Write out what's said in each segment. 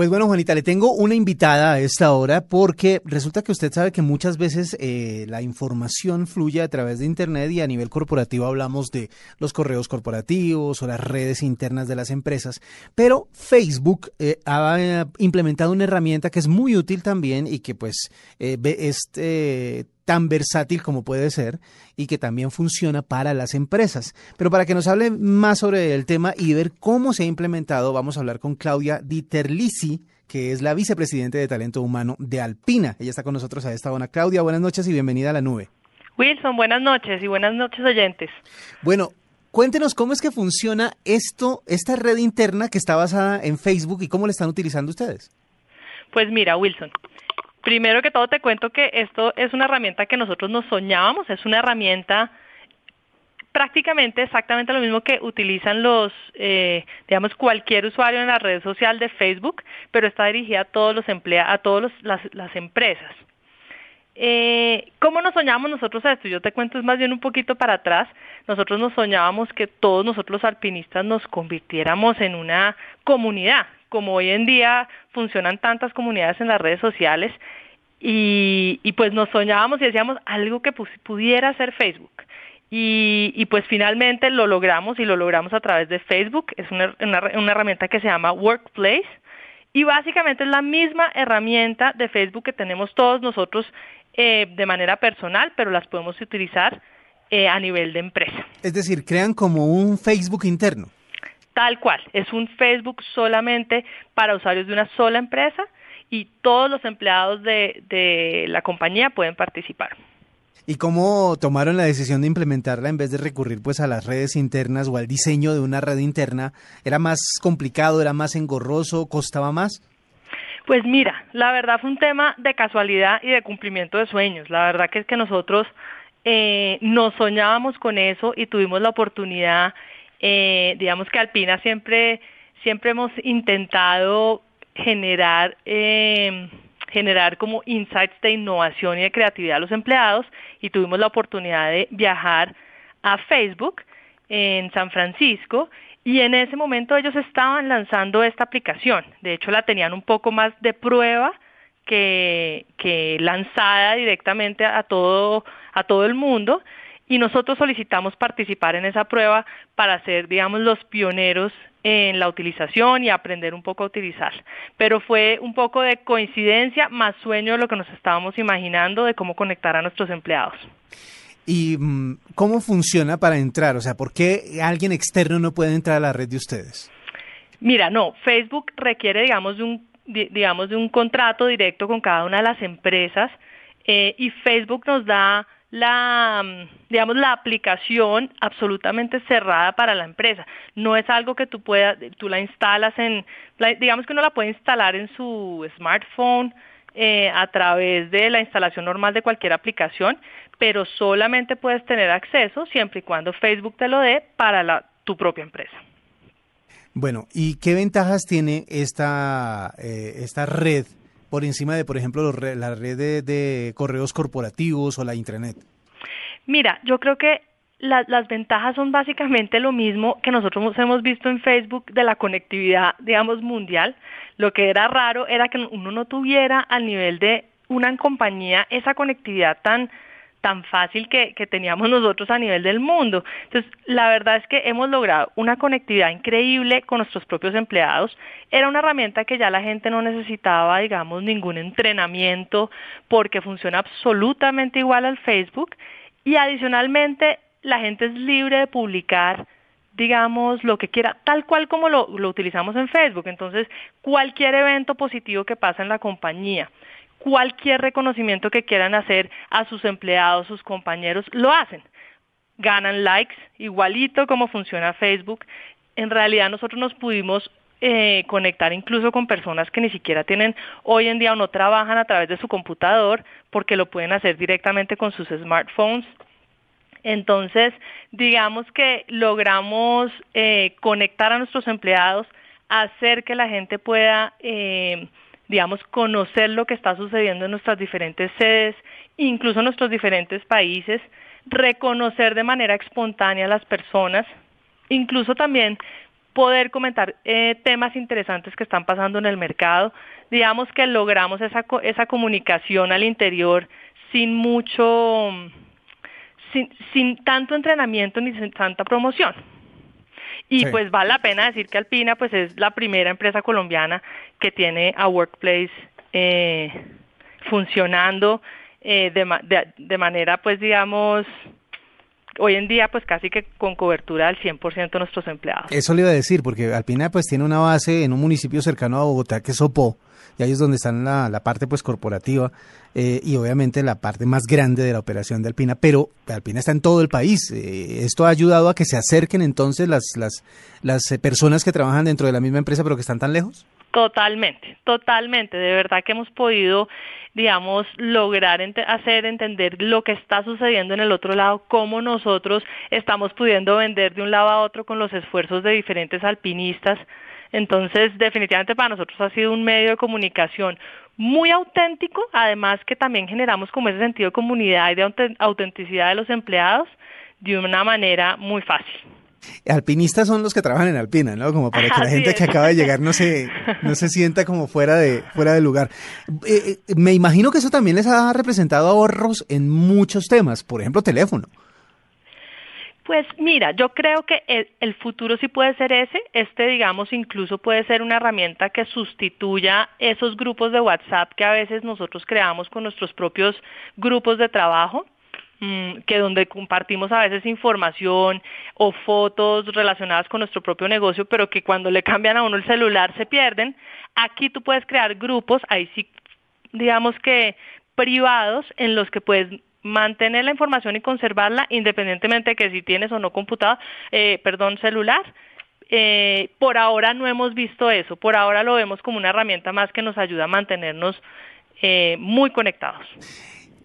Pues bueno, Juanita, le tengo una invitada a esta hora porque resulta que usted sabe que muchas veces eh, la información fluye a través de Internet y a nivel corporativo hablamos de los correos corporativos o las redes internas de las empresas, pero Facebook eh, ha eh, implementado una herramienta que es muy útil también y que pues eh, ve este tan versátil como puede ser y que también funciona para las empresas. Pero para que nos hable más sobre el tema y ver cómo se ha implementado, vamos a hablar con Claudia Dieterlisi, que es la vicepresidente de talento humano de Alpina. Ella está con nosotros a esta hora. Claudia, buenas noches y bienvenida a la nube. Wilson, buenas noches y buenas noches oyentes. Bueno, cuéntenos cómo es que funciona esto, esta red interna que está basada en Facebook y cómo la están utilizando ustedes. Pues mira, Wilson, primero que todo te cuento que esto es una herramienta que nosotros nos soñábamos, es una herramienta prácticamente exactamente lo mismo que utilizan los, eh, digamos, cualquier usuario en la red social de Facebook, pero está dirigida a todos los emplea a todas las, empresas. Eh, ¿Cómo nos soñábamos nosotros esto? Yo te cuento es más bien un poquito para atrás. Nosotros nos soñábamos que todos nosotros los alpinistas nos convirtiéramos en una comunidad, como hoy en día funcionan tantas comunidades en las redes sociales, y, y pues nos soñábamos y decíamos algo que pudiera ser Facebook. Y, y, pues finalmente lo logramos y lo logramos a través de Facebook. Es una, una, una, herramienta que se llama Workplace y básicamente es la misma herramienta de Facebook que tenemos todos nosotros eh, de manera personal, pero las podemos utilizar eh, a nivel de empresa. Es decir, crean como un Facebook interno. Tal cual, es un Facebook solamente para usuarios de una sola empresa y todos los empleados de, de la compañía pueden participar. ¿Y cómo tomaron la decisión de implementarla en vez de recurrir pues a las redes internas o al diseño de una red interna? ¿Era más complicado, era más engorroso, costaba más? Pues mira, la verdad fue un tema de casualidad y de cumplimiento de sueños. La verdad que es que nosotros eh, nos soñábamos con eso y tuvimos la oportunidad, eh, digamos que Alpina siempre, siempre hemos intentado generar eh, generar como insights de innovación y de creatividad a los empleados y tuvimos la oportunidad de viajar a Facebook en San Francisco y en ese momento ellos estaban lanzando esta aplicación. De hecho, la tenían un poco más de prueba que, que lanzada directamente a todo, a todo el mundo y nosotros solicitamos participar en esa prueba para ser, digamos, los pioneros en la utilización y aprender un poco a utilizar. Pero fue un poco de coincidencia más sueño de lo que nos estábamos imaginando de cómo conectar a nuestros empleados. ¿Y mm, cómo funciona para entrar? O sea, ¿por qué alguien externo no puede entrar a la red de ustedes? Mira, no, Facebook requiere, digamos, de un, digamos, de un contrato directo con cada una de las empresas eh, y Facebook nos da la, digamos, la aplicación absolutamente cerrada para la empresa. No es algo que tú puedas, tú la instalas en, digamos que uno la puede instalar en su smartphone eh, a través de la instalación normal de cualquier aplicación, pero solamente puedes tener acceso siempre y cuando Facebook te lo dé para la, tu propia empresa. Bueno, ¿y qué ventajas tiene esta, eh, esta red por encima de, por ejemplo, los, la de, de, correos corporativos o la intranet? Mira, yo creo que la, las ventajas son básicamente lo mismo que nosotros hemos visto en Facebook de la conectividad, digamos, mundial. Lo que era raro era que uno no tuviera al nivel de una compañía esa conectividad tan tan fácil que, que, teníamos nosotros a nivel del mundo. Entonces, la verdad es que hemos logrado una conectividad increíble con nuestros propios empleados. Era una herramienta que ya la gente no necesitaba, digamos, ningún entrenamiento porque funciona absolutamente igual al Facebook y adicionalmente la gente es libre de publicar digamos, lo que quiera, tal cual como lo, lo utilizamos en Facebook. Entonces, cualquier evento positivo que pasa en la compañía, cualquier reconocimiento que quieran hacer a sus empleados, sus compañeros, lo hacen. Ganan likes, igualito como funciona Facebook. En realidad nosotros nos pudimos eh, conectar incluso con personas que ni siquiera tienen hoy en día o no trabajan a través de su computador porque lo pueden hacer directamente con sus smartphones. Entonces, digamos que logramos eh, conectar a nuestros empleados, hacer que la gente pueda, eh, digamos, conocer lo que está sucediendo en nuestras diferentes sedes, incluso en nuestros diferentes países, reconocer de manera espontánea a las personas, incluso también poder comentar eh, temas interesantes que están pasando en el mercado. Digamos que logramos esa, esa comunicación al interior sin mucho, sin, sin tanto entrenamiento ni sin tanta promoción. Y pues vale la pena decir que Alpina pues es la primera empresa colombiana que tiene a Workplace eh, funcionando eh, de, de, de manera pues digamos hoy en día pues casi que con cobertura al 100% de nuestros empleados. Eso le iba a decir, porque Alpina pues tiene una base en un municipio cercano a Bogotá que es Sopó, y ahí es donde está la, la parte pues corporativa eh, y obviamente la parte más grande de la operación de Alpina, pero Alpina está en todo el país. Eh, esto ha ayudado a que se acerquen entonces las, las, las eh, personas que trabajan dentro de la misma empresa pero que están tan lejos. Totalmente, totalmente. De verdad que hemos podido, digamos, lograr hacer entender lo que está sucediendo en el otro lado, cómo nosotros estamos pudiendo vender de un lado a otro con los esfuerzos de diferentes alpinistas. Entonces, definitivamente para nosotros ha sido un medio de comunicación muy auténtico, además que también generamos como ese sentido de comunidad y de autenticidad de los empleados de una manera muy fácil. Alpinistas son los que trabajan en Alpina, ¿no? Como para que la gente que acaba de llegar no se, no se sienta como fuera de, fuera de lugar. Eh, eh, me imagino que eso también les ha representado ahorros en muchos temas, por ejemplo, teléfono. Pues mira, yo creo que el, el, futuro sí puede ser ese. Este, digamos, incluso puede ser una herramienta que sustituya esos grupos de WhatsApp que a veces nosotros creamos con nuestros propios grupos de trabajo. Mm, que donde compartimos a veces información o fotos relacionadas con nuestro propio negocio, pero que cuando le cambian a uno el celular se pierden. Aquí tú puedes crear grupos, ahí sí, digamos que privados, en los que puedes mantener la información y conservarla independientemente de que si tienes o no computador, eh, perdón, celular. Eh, por ahora no hemos visto eso, por ahora lo vemos como una herramienta más que nos ayuda a mantenernos eh, muy conectados.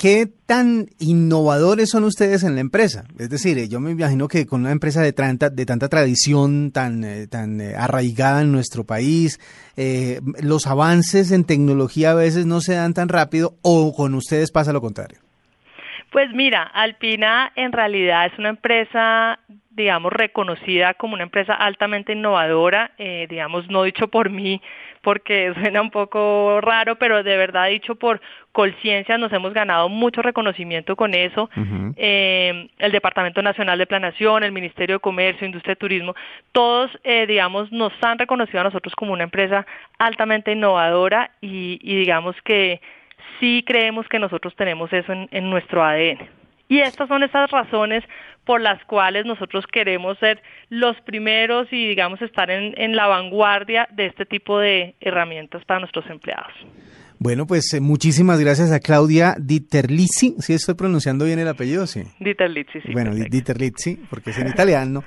¿Qué tan innovadores son ustedes en la empresa? Es decir, yo me imagino que con una empresa de tanta, de tanta tradición, tan, eh, tan eh, arraigada en nuestro país, eh, los avances en tecnología a veces no se dan tan rápido o con ustedes pasa lo contrario. Pues mira, Alpina en realidad es una empresa, digamos, reconocida como una empresa altamente innovadora, eh, digamos, no dicho por mí, porque suena un poco raro, pero de verdad dicho por Colciencia nos hemos ganado mucho reconocimiento con eso. Uh -huh. eh, el Departamento Nacional de Planación, el Ministerio de Comercio, Industria y Turismo, todos, eh, digamos, nos han reconocido a nosotros como una empresa altamente innovadora y, y digamos que sí creemos que nosotros tenemos eso en, en nuestro ADN. Y estas son esas razones por las cuales nosotros queremos ser los primeros y, digamos, estar en, en la vanguardia de este tipo de herramientas para nuestros empleados. Bueno, pues eh, muchísimas gracias a Claudia Dieterlizzi, si ¿Sí estoy pronunciando bien el apellido, sí. Dieterlizzi, sí. Bueno, perfecto. Dieterlizzi, porque es en italiano.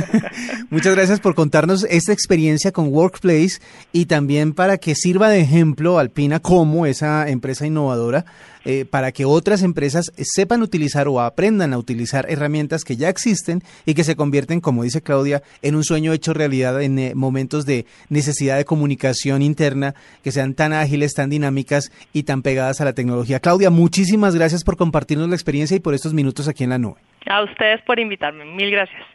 Muchas gracias por contarnos esta experiencia con Workplace y también para que sirva de ejemplo Alpina como esa empresa innovadora eh, para que otras empresas sepan utilizar o aprendan a utilizar herramientas que ya existen y que se convierten, como dice Claudia, en un sueño hecho realidad en eh, momentos de necesidad de comunicación interna, que sean tan ágiles, tan dinámicas y tan pegadas a la tecnología. Claudia, muchísimas gracias por compartirnos la experiencia y por estos minutos aquí en la nube. A ustedes por invitarme. Mil gracias.